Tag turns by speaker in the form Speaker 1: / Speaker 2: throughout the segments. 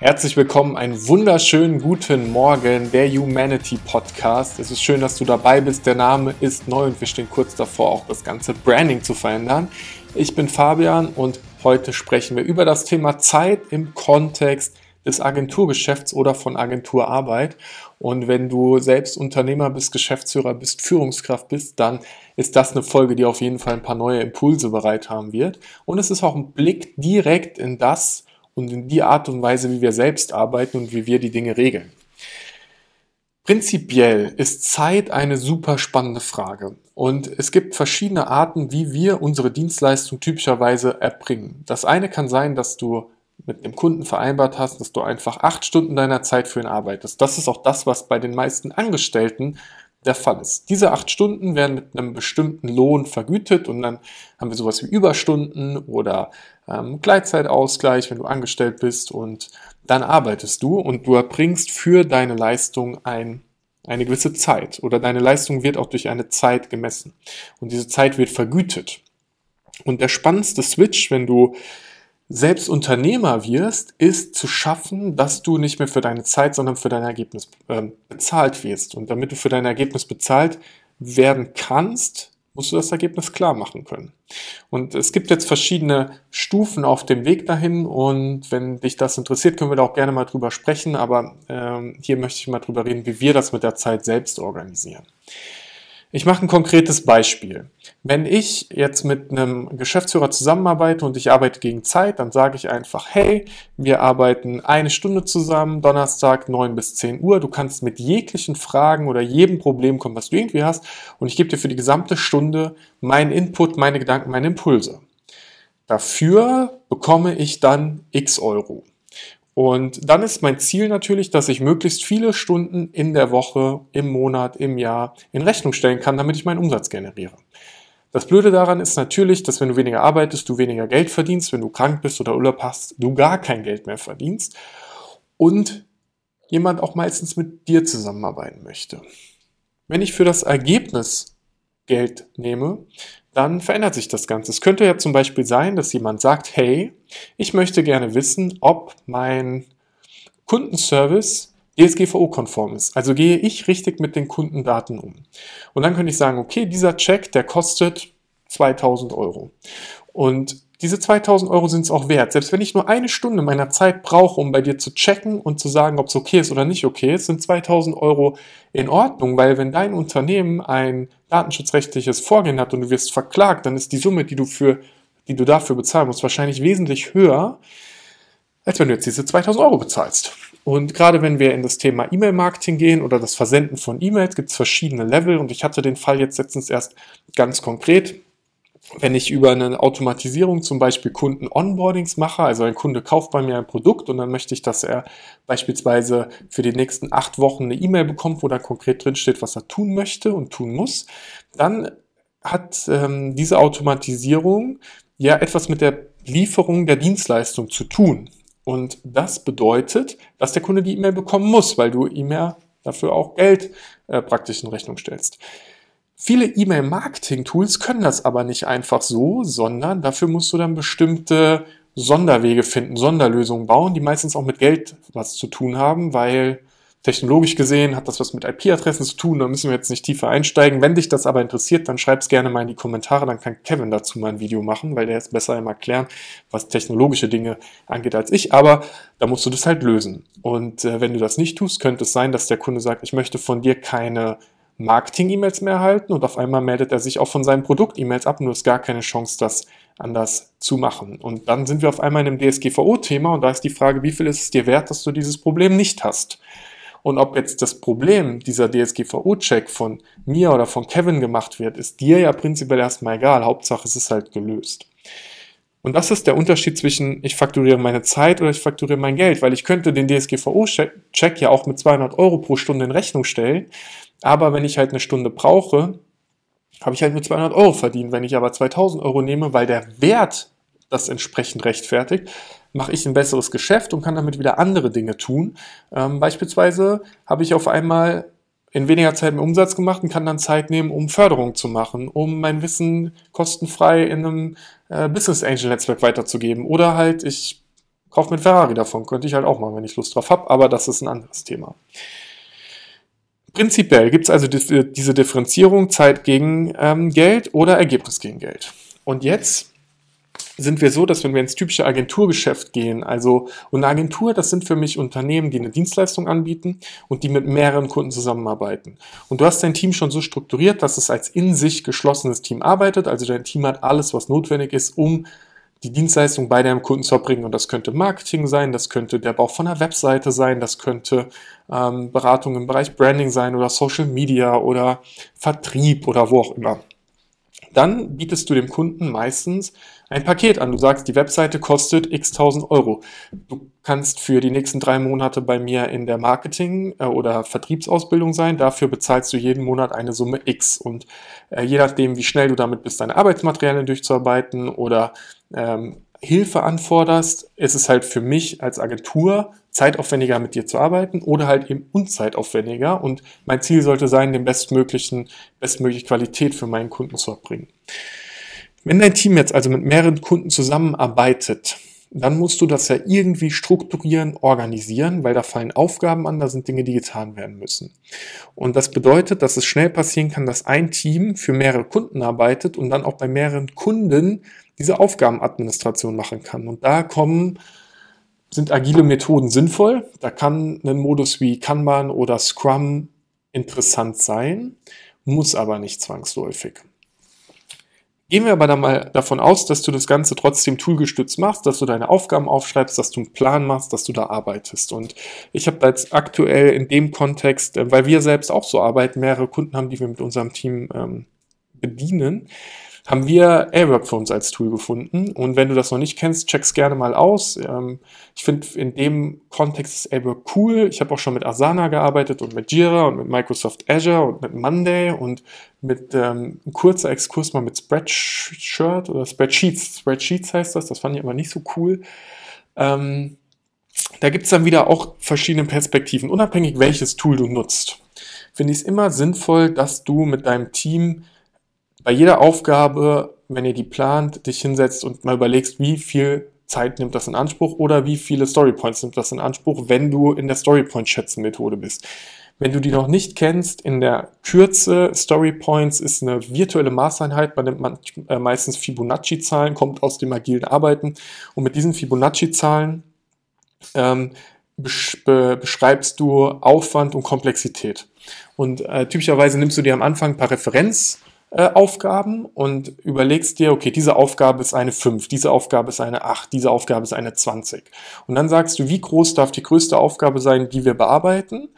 Speaker 1: Herzlich willkommen, einen wunderschönen guten Morgen, der Humanity Podcast. Es ist schön, dass du dabei bist. Der Name ist neu und wir stehen kurz davor, auch das ganze Branding zu verändern. Ich bin Fabian und heute sprechen wir über das Thema Zeit im Kontext des Agenturgeschäfts oder von Agenturarbeit. Und wenn du selbst Unternehmer bist, Geschäftsführer bist, Führungskraft bist, dann ist das eine Folge, die auf jeden Fall ein paar neue Impulse bereit haben wird. Und es ist auch ein Blick direkt in das, und in die Art und Weise, wie wir selbst arbeiten und wie wir die Dinge regeln. Prinzipiell ist Zeit eine super spannende Frage und es gibt verschiedene Arten, wie wir unsere Dienstleistung typischerweise erbringen. Das eine kann sein, dass du mit dem Kunden vereinbart hast, dass du einfach acht Stunden deiner Zeit für ihn arbeitest. Das ist auch das, was bei den meisten Angestellten der Fall ist. Diese acht Stunden werden mit einem bestimmten Lohn vergütet und dann haben wir sowas wie Überstunden oder ähm, Gleitzeitausgleich, wenn du angestellt bist und dann arbeitest du und du erbringst für deine Leistung ein, eine gewisse Zeit oder deine Leistung wird auch durch eine Zeit gemessen und diese Zeit wird vergütet. Und der spannendste Switch, wenn du selbst Unternehmer wirst, ist zu schaffen, dass du nicht mehr für deine Zeit, sondern für dein Ergebnis äh, bezahlt wirst. Und damit du für dein Ergebnis bezahlt werden kannst, musst du das Ergebnis klar machen können. Und es gibt jetzt verschiedene Stufen auf dem Weg dahin und wenn dich das interessiert, können wir da auch gerne mal drüber sprechen, aber ähm, hier möchte ich mal drüber reden, wie wir das mit der Zeit selbst organisieren. Ich mache ein konkretes Beispiel. Wenn ich jetzt mit einem Geschäftsführer zusammenarbeite und ich arbeite gegen Zeit, dann sage ich einfach, hey, wir arbeiten eine Stunde zusammen, Donnerstag 9 bis 10 Uhr. Du kannst mit jeglichen Fragen oder jedem Problem kommen, was du irgendwie hast. Und ich gebe dir für die gesamte Stunde meinen Input, meine Gedanken, meine Impulse. Dafür bekomme ich dann x Euro. Und dann ist mein Ziel natürlich, dass ich möglichst viele Stunden in der Woche, im Monat, im Jahr in Rechnung stellen kann, damit ich meinen Umsatz generiere. Das Blöde daran ist natürlich, dass wenn du weniger arbeitest, du weniger Geld verdienst, wenn du krank bist oder Urlaub hast, du gar kein Geld mehr verdienst und jemand auch meistens mit dir zusammenarbeiten möchte. Wenn ich für das Ergebnis Geld nehme, dann verändert sich das Ganze. Es könnte ja zum Beispiel sein, dass jemand sagt, hey, ich möchte gerne wissen, ob mein Kundenservice DSGVO-konform ist. Also gehe ich richtig mit den Kundendaten um. Und dann könnte ich sagen, okay, dieser Check, der kostet 2000 Euro. Und diese 2000 Euro sind es auch wert. Selbst wenn ich nur eine Stunde meiner Zeit brauche, um bei dir zu checken und zu sagen, ob es okay ist oder nicht okay ist, sind 2000 Euro in Ordnung, weil wenn dein Unternehmen ein datenschutzrechtliches Vorgehen hat und du wirst verklagt, dann ist die Summe, die du für, die du dafür bezahlen musst, wahrscheinlich wesentlich höher, als wenn du jetzt diese 2000 Euro bezahlst. Und gerade wenn wir in das Thema E-Mail-Marketing gehen oder das Versenden von E-Mails, gibt es verschiedene Level und ich hatte den Fall jetzt letztens erst ganz konkret wenn ich über eine Automatisierung zum Beispiel Kunden-Onboardings mache, also ein Kunde kauft bei mir ein Produkt und dann möchte ich, dass er beispielsweise für die nächsten acht Wochen eine E-Mail bekommt, wo da konkret drin steht, was er tun möchte und tun muss, dann hat ähm, diese Automatisierung ja etwas mit der Lieferung der Dienstleistung zu tun. Und das bedeutet, dass der Kunde die E-Mail bekommen muss, weil du ihm ja dafür auch Geld äh, praktisch in Rechnung stellst. Viele E-Mail-Marketing-Tools können das aber nicht einfach so, sondern dafür musst du dann bestimmte Sonderwege finden, Sonderlösungen bauen, die meistens auch mit Geld was zu tun haben, weil technologisch gesehen hat das was mit IP-Adressen zu tun, da müssen wir jetzt nicht tiefer einsteigen. Wenn dich das aber interessiert, dann schreib es gerne mal in die Kommentare, dann kann Kevin dazu mal ein Video machen, weil der ist besser im Erklären, was technologische Dinge angeht als ich, aber da musst du das halt lösen. Und äh, wenn du das nicht tust, könnte es sein, dass der Kunde sagt, ich möchte von dir keine Marketing-E-Mails mehr erhalten und auf einmal meldet er sich auch von seinen Produkt-E-Mails ab du hast gar keine Chance, das anders zu machen. Und dann sind wir auf einmal in einem DSGVO-Thema und da ist die Frage, wie viel ist es dir wert, dass du dieses Problem nicht hast? Und ob jetzt das Problem, dieser DSGVO-Check von mir oder von Kevin gemacht wird, ist dir ja prinzipiell erstmal egal. Hauptsache es ist halt gelöst. Und das ist der Unterschied zwischen ich fakturiere meine Zeit oder ich fakturiere mein Geld, weil ich könnte den DSGVO-Check ja auch mit 200 Euro pro Stunde in Rechnung stellen aber wenn ich halt eine Stunde brauche, habe ich halt nur 200 Euro verdient. Wenn ich aber 2000 Euro nehme, weil der Wert das entsprechend rechtfertigt, mache ich ein besseres Geschäft und kann damit wieder andere Dinge tun. Ähm, beispielsweise habe ich auf einmal in weniger Zeit mehr Umsatz gemacht und kann dann Zeit nehmen, um Förderung zu machen, um mein Wissen kostenfrei in einem äh, Business Angel Netzwerk weiterzugeben. Oder halt, ich kauf mit Ferrari davon. Könnte ich halt auch mal, wenn ich Lust drauf habe, aber das ist ein anderes Thema. Prinzipiell gibt es also diese Differenzierung Zeit gegen ähm, Geld oder Ergebnis gegen Geld. Und jetzt sind wir so, dass wenn wir ins typische Agenturgeschäft gehen, also und eine Agentur, das sind für mich Unternehmen, die eine Dienstleistung anbieten und die mit mehreren Kunden zusammenarbeiten. Und du hast dein Team schon so strukturiert, dass es als in sich geschlossenes Team arbeitet, also dein Team hat alles, was notwendig ist, um die Dienstleistung bei deinem Kunden zu erbringen. Und das könnte Marketing sein, das könnte der Bau von einer Webseite sein, das könnte ähm, Beratung im Bereich Branding sein oder Social Media oder Vertrieb oder wo auch immer dann bietest du dem Kunden meistens ein Paket an. Du sagst, die Webseite kostet x tausend Euro. Du kannst für die nächsten drei Monate bei mir in der Marketing- äh, oder Vertriebsausbildung sein. Dafür bezahlst du jeden Monat eine Summe X. Und äh, je nachdem, wie schnell du damit bist, deine Arbeitsmaterialien durchzuarbeiten oder ähm, Hilfe anforderst, ist es halt für mich als Agentur zeitaufwendiger mit dir zu arbeiten oder halt eben unzeitaufwendiger. Und mein Ziel sollte sein, den bestmöglichen, bestmögliche Qualität für meinen Kunden zu erbringen. Wenn dein Team jetzt also mit mehreren Kunden zusammenarbeitet, dann musst du das ja irgendwie strukturieren, organisieren, weil da fallen Aufgaben an, da sind Dinge, die getan werden müssen. Und das bedeutet, dass es schnell passieren kann, dass ein Team für mehrere Kunden arbeitet und dann auch bei mehreren Kunden diese Aufgabenadministration machen kann. Und da kommen, sind agile Methoden sinnvoll. Da kann ein Modus wie Kanban oder Scrum interessant sein, muss aber nicht zwangsläufig. Gehen wir aber dann mal davon aus, dass du das Ganze trotzdem toolgestützt machst, dass du deine Aufgaben aufschreibst, dass du einen Plan machst, dass du da arbeitest. Und ich habe da jetzt aktuell in dem Kontext, äh, weil wir selbst auch so arbeiten, mehrere Kunden haben, die wir mit unserem Team ähm, bedienen, haben wir Airwork für uns als Tool gefunden. Und wenn du das noch nicht kennst, check's gerne mal aus. Ähm, ich finde in dem Kontext ist Airwork cool. Ich habe auch schon mit Asana gearbeitet und mit Jira und mit Microsoft Azure und mit Monday und mit ähm, kurzer Exkurs mal mit Spreadshirt oder Spreadsheets. Spreadsheets heißt das. Das fand ich aber nicht so cool. Ähm, da gibt's dann wieder auch verschiedene Perspektiven, unabhängig welches Tool du nutzt. Finde ich es immer sinnvoll, dass du mit deinem Team bei jeder Aufgabe, wenn ihr die plant, dich hinsetzt und mal überlegst, wie viel Zeit nimmt das in Anspruch oder wie viele Storypoints nimmt das in Anspruch, wenn du in der Storypoint-Schätzen-Methode bist. Wenn du die noch nicht kennst, in der Kürze Storypoints ist eine virtuelle Maßeinheit, man nimmt man, äh, meistens Fibonacci-Zahlen, kommt aus dem agilen Arbeiten und mit diesen Fibonacci-Zahlen ähm, beschreibst du Aufwand und Komplexität. Und äh, typischerweise nimmst du dir am Anfang ein paar Referenz äh, Aufgaben und überlegst dir, okay, diese Aufgabe ist eine 5, diese Aufgabe ist eine 8, diese Aufgabe ist eine 20. Und dann sagst du, wie groß darf die größte Aufgabe sein, die wir bearbeiten?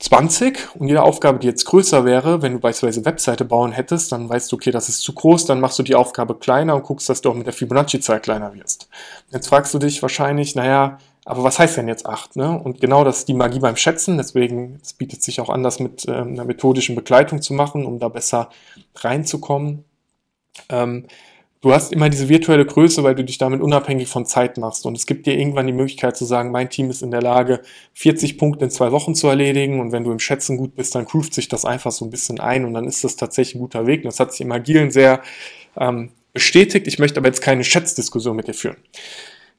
Speaker 1: 20 und jede Aufgabe, die jetzt größer wäre, wenn du beispielsweise Webseite bauen hättest, dann weißt du, okay, das ist zu groß, dann machst du die Aufgabe kleiner und guckst, dass du auch mit der Fibonacci-Zahl kleiner wirst. Jetzt fragst du dich wahrscheinlich, naja, aber was heißt denn jetzt 8? Ne? Und genau das ist die Magie beim Schätzen. Deswegen es bietet sich auch an, das mit ähm, einer methodischen Begleitung zu machen, um da besser reinzukommen. Ähm, du hast immer diese virtuelle Größe, weil du dich damit unabhängig von Zeit machst. Und es gibt dir irgendwann die Möglichkeit zu sagen, mein Team ist in der Lage, 40 Punkte in zwei Wochen zu erledigen. Und wenn du im Schätzen gut bist, dann groovt sich das einfach so ein bisschen ein und dann ist das tatsächlich ein guter Weg. Und das hat sich im Agilen sehr ähm, bestätigt. Ich möchte aber jetzt keine Schätzdiskussion mit dir führen.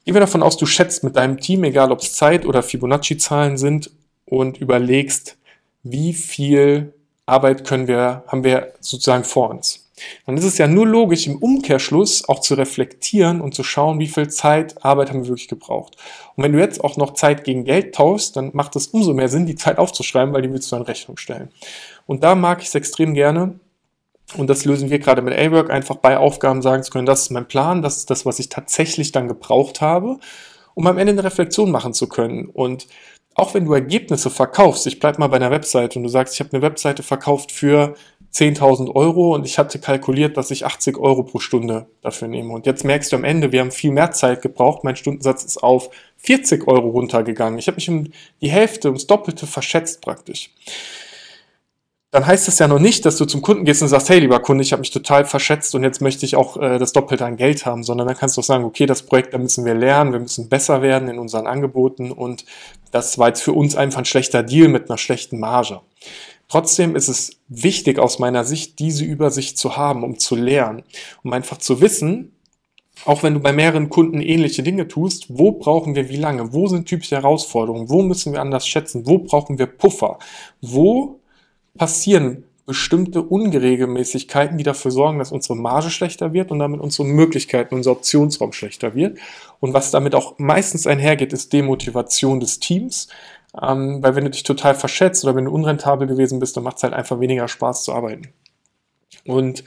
Speaker 1: Gehen wir davon aus, du schätzt mit deinem Team, egal ob es Zeit- oder Fibonacci-Zahlen sind, und überlegst, wie viel Arbeit können wir, haben wir sozusagen vor uns. Dann ist es ja nur logisch, im Umkehrschluss auch zu reflektieren und zu schauen, wie viel Zeit, Arbeit haben wir wirklich gebraucht. Und wenn du jetzt auch noch Zeit gegen Geld tauschst, dann macht es umso mehr Sinn, die Zeit aufzuschreiben, weil die willst du in Rechnung stellen. Und da mag ich es extrem gerne, und das lösen wir gerade mit A-Work, einfach bei Aufgaben sagen zu können, das ist mein Plan, das ist das, was ich tatsächlich dann gebraucht habe, um am Ende eine Reflexion machen zu können. Und auch wenn du Ergebnisse verkaufst, ich bleib mal bei einer Webseite und du sagst, ich habe eine Webseite verkauft für 10.000 Euro und ich hatte kalkuliert, dass ich 80 Euro pro Stunde dafür nehme. Und jetzt merkst du am Ende, wir haben viel mehr Zeit gebraucht, mein Stundensatz ist auf 40 Euro runtergegangen. Ich habe mich um die Hälfte, ums Doppelte verschätzt praktisch dann heißt es ja noch nicht, dass du zum Kunden gehst und sagst, hey, lieber Kunde, ich habe mich total verschätzt und jetzt möchte ich auch äh, das Doppelte an Geld haben, sondern dann kannst du auch sagen, okay, das Projekt, da müssen wir lernen, wir müssen besser werden in unseren Angeboten und das war jetzt für uns einfach ein schlechter Deal mit einer schlechten Marge. Trotzdem ist es wichtig aus meiner Sicht, diese Übersicht zu haben, um zu lernen, um einfach zu wissen, auch wenn du bei mehreren Kunden ähnliche Dinge tust, wo brauchen wir wie lange? Wo sind typische Herausforderungen? Wo müssen wir anders schätzen? Wo brauchen wir Puffer? Wo passieren bestimmte Ungeregelmäßigkeiten, die dafür sorgen, dass unsere Marge schlechter wird und damit unsere Möglichkeiten, unser Optionsraum schlechter wird. Und was damit auch meistens einhergeht, ist Demotivation des Teams. Ähm, weil wenn du dich total verschätzt oder wenn du unrentabel gewesen bist, dann macht es halt einfach weniger Spaß zu arbeiten. Und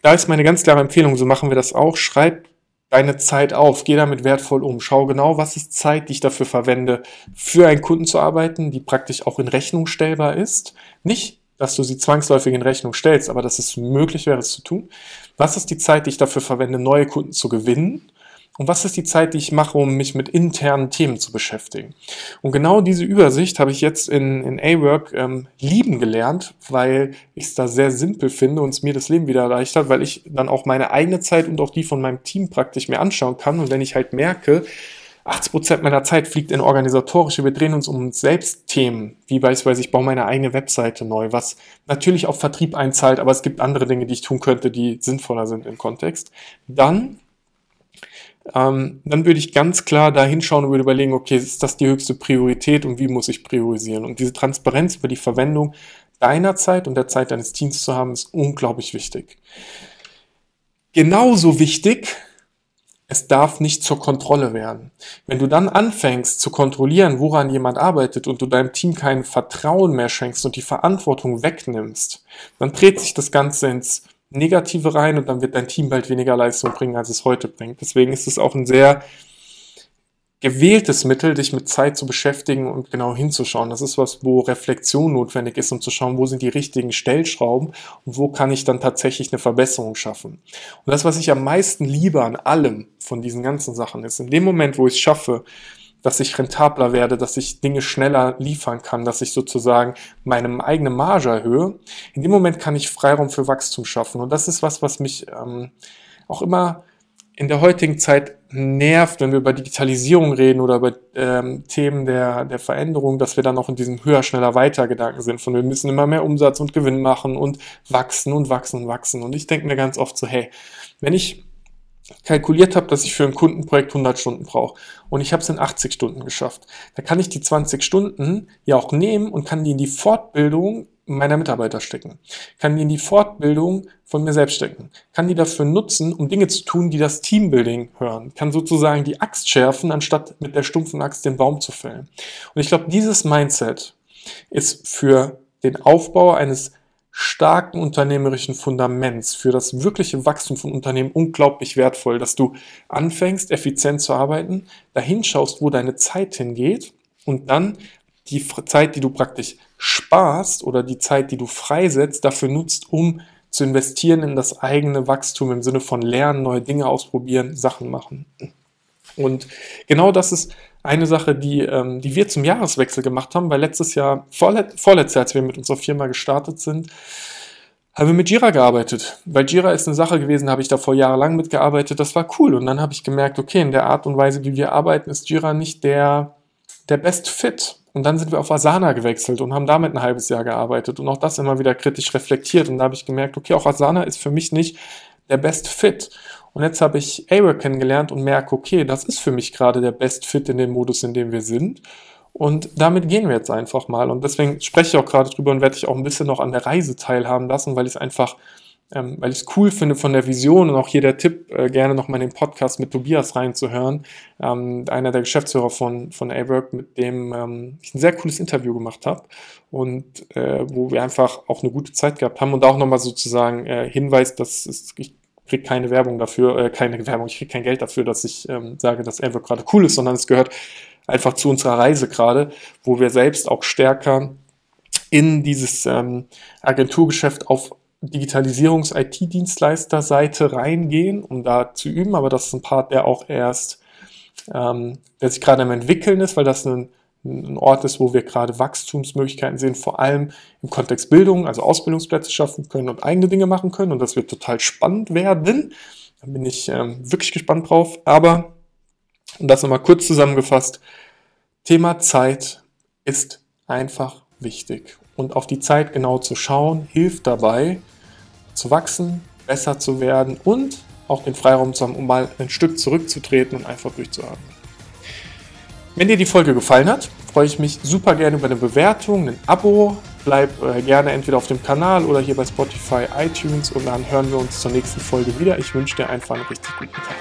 Speaker 1: da ist meine ganz klare Empfehlung, so machen wir das auch. Schreib deine Zeit auf, geh damit wertvoll um. Schau genau, was ist Zeit, die ich dafür verwende, für einen Kunden zu arbeiten, die praktisch auch in Rechnung stellbar ist. Nicht, dass du sie zwangsläufig in Rechnung stellst, aber dass es möglich wäre, es zu tun. Was ist die Zeit, die ich dafür verwende, neue Kunden zu gewinnen? Und was ist die Zeit, die ich mache, um mich mit internen Themen zu beschäftigen? Und genau diese Übersicht habe ich jetzt in, in A-Work ähm, lieben gelernt, weil ich es da sehr simpel finde und es mir das Leben wieder erleichtert, weil ich dann auch meine eigene Zeit und auch die von meinem Team praktisch mir anschauen kann. Und wenn ich halt merke, 80 Prozent meiner Zeit fliegt in organisatorische, wir drehen uns um uns selbst Themen, wie beispielsweise ich baue meine eigene Webseite neu, was natürlich auf Vertrieb einzahlt, aber es gibt andere Dinge, die ich tun könnte, die sinnvoller sind im Kontext, dann ähm, dann würde ich ganz klar da hinschauen und würde überlegen, okay, ist das die höchste Priorität und wie muss ich priorisieren? Und diese Transparenz über die Verwendung deiner Zeit und der Zeit deines Teams zu haben, ist unglaublich wichtig. Genauso wichtig, es darf nicht zur Kontrolle werden. Wenn du dann anfängst zu kontrollieren, woran jemand arbeitet und du deinem Team kein Vertrauen mehr schenkst und die Verantwortung wegnimmst, dann dreht sich das Ganze ins Negative rein und dann wird dein Team bald weniger Leistung bringen, als es heute bringt. Deswegen ist es auch ein sehr gewähltes Mittel, dich mit Zeit zu beschäftigen und genau hinzuschauen. Das ist was, wo Reflexion notwendig ist, um zu schauen, wo sind die richtigen Stellschrauben und wo kann ich dann tatsächlich eine Verbesserung schaffen. Und das, was ich am meisten liebe an allem von diesen ganzen Sachen, ist in dem Moment, wo ich es schaffe, dass ich rentabler werde, dass ich Dinge schneller liefern kann, dass ich sozusagen meine eigene Marge erhöhe. In dem Moment kann ich Freiraum für Wachstum schaffen. Und das ist was, was mich ähm, auch immer in der heutigen Zeit nervt, wenn wir über Digitalisierung reden oder über ähm, Themen der, der Veränderung, dass wir dann auch in diesem höher, schneller, weiter Gedanken sind, von wir müssen immer mehr Umsatz und Gewinn machen und wachsen und wachsen und wachsen. Und ich denke mir ganz oft so, hey, wenn ich kalkuliert habe, dass ich für ein Kundenprojekt 100 Stunden brauche und ich habe es in 80 Stunden geschafft, dann kann ich die 20 Stunden ja auch nehmen und kann die in die Fortbildung meiner Mitarbeiter stecken, kann die in die Fortbildung von mir selbst stecken, kann die dafür nutzen, um Dinge zu tun, die das Teambuilding hören, kann sozusagen die Axt schärfen, anstatt mit der stumpfen Axt den Baum zu fällen. Und ich glaube, dieses Mindset ist für den Aufbau eines starken unternehmerischen Fundaments für das wirkliche Wachstum von Unternehmen unglaublich wertvoll, dass du anfängst, effizient zu arbeiten, dahin schaust, wo deine Zeit hingeht und dann die Zeit, die du praktisch sparst oder die Zeit, die du freisetzt, dafür nutzt, um zu investieren in das eigene Wachstum im Sinne von Lernen, neue Dinge ausprobieren, Sachen machen. Und genau das ist eine Sache, die, ähm, die wir zum Jahreswechsel gemacht haben, weil letztes Jahr, vorlet vorletztes Jahr, als wir mit unserer Firma gestartet sind, haben wir mit Jira gearbeitet. Weil Jira ist eine Sache gewesen, habe ich davor jahrelang mitgearbeitet, das war cool. Und dann habe ich gemerkt, okay, in der Art und Weise, wie wir arbeiten, ist Jira nicht der, der Best Fit. Und dann sind wir auf Asana gewechselt und haben damit ein halbes Jahr gearbeitet und auch das immer wieder kritisch reflektiert. Und da habe ich gemerkt, okay, auch Asana ist für mich nicht der Best Fit. Und jetzt habe ich Awer kennengelernt und merke, okay, das ist für mich gerade der Best Fit in dem Modus, in dem wir sind. Und damit gehen wir jetzt einfach mal. Und deswegen spreche ich auch gerade drüber und werde ich auch ein bisschen noch an der Reise teilhaben lassen, weil ich es einfach, ähm, weil ich es cool finde von der Vision und auch hier der Tipp, äh, gerne nochmal in den Podcast mit Tobias reinzuhören. Ähm, einer der Geschäftsführer von, von A-Work, mit dem ähm, ich ein sehr cooles Interview gemacht habe und äh, wo wir einfach auch eine gute Zeit gehabt haben und auch nochmal sozusagen äh, Hinweis, dass es, ich kriege keine Werbung dafür, äh, keine Werbung, ich kriege kein Geld dafür, dass ich ähm, sage, dass Airwork gerade cool ist, sondern es gehört einfach zu unserer Reise gerade, wo wir selbst auch stärker in dieses ähm, Agenturgeschäft auf Digitalisierungs-IT-Dienstleister-Seite reingehen, um da zu üben, aber das ist ein Part, der auch erst, ähm, der sich gerade am entwickeln ist, weil das ein ein Ort ist, wo wir gerade Wachstumsmöglichkeiten sehen, vor allem im Kontext Bildung, also Ausbildungsplätze schaffen können und eigene Dinge machen können. Und das wird total spannend werden. Da bin ich ähm, wirklich gespannt drauf. Aber, um das nochmal kurz zusammengefasst, Thema Zeit ist einfach wichtig. Und auf die Zeit genau zu schauen, hilft dabei, zu wachsen, besser zu werden und auch den Freiraum zu haben, um mal ein Stück zurückzutreten und einfach durchzuatmen. Wenn dir die Folge gefallen hat, freue ich mich super gerne über eine Bewertung, ein Abo. Bleib äh, gerne entweder auf dem Kanal oder hier bei Spotify, iTunes und dann hören wir uns zur nächsten Folge wieder. Ich wünsche dir einfach einen richtig guten Tag.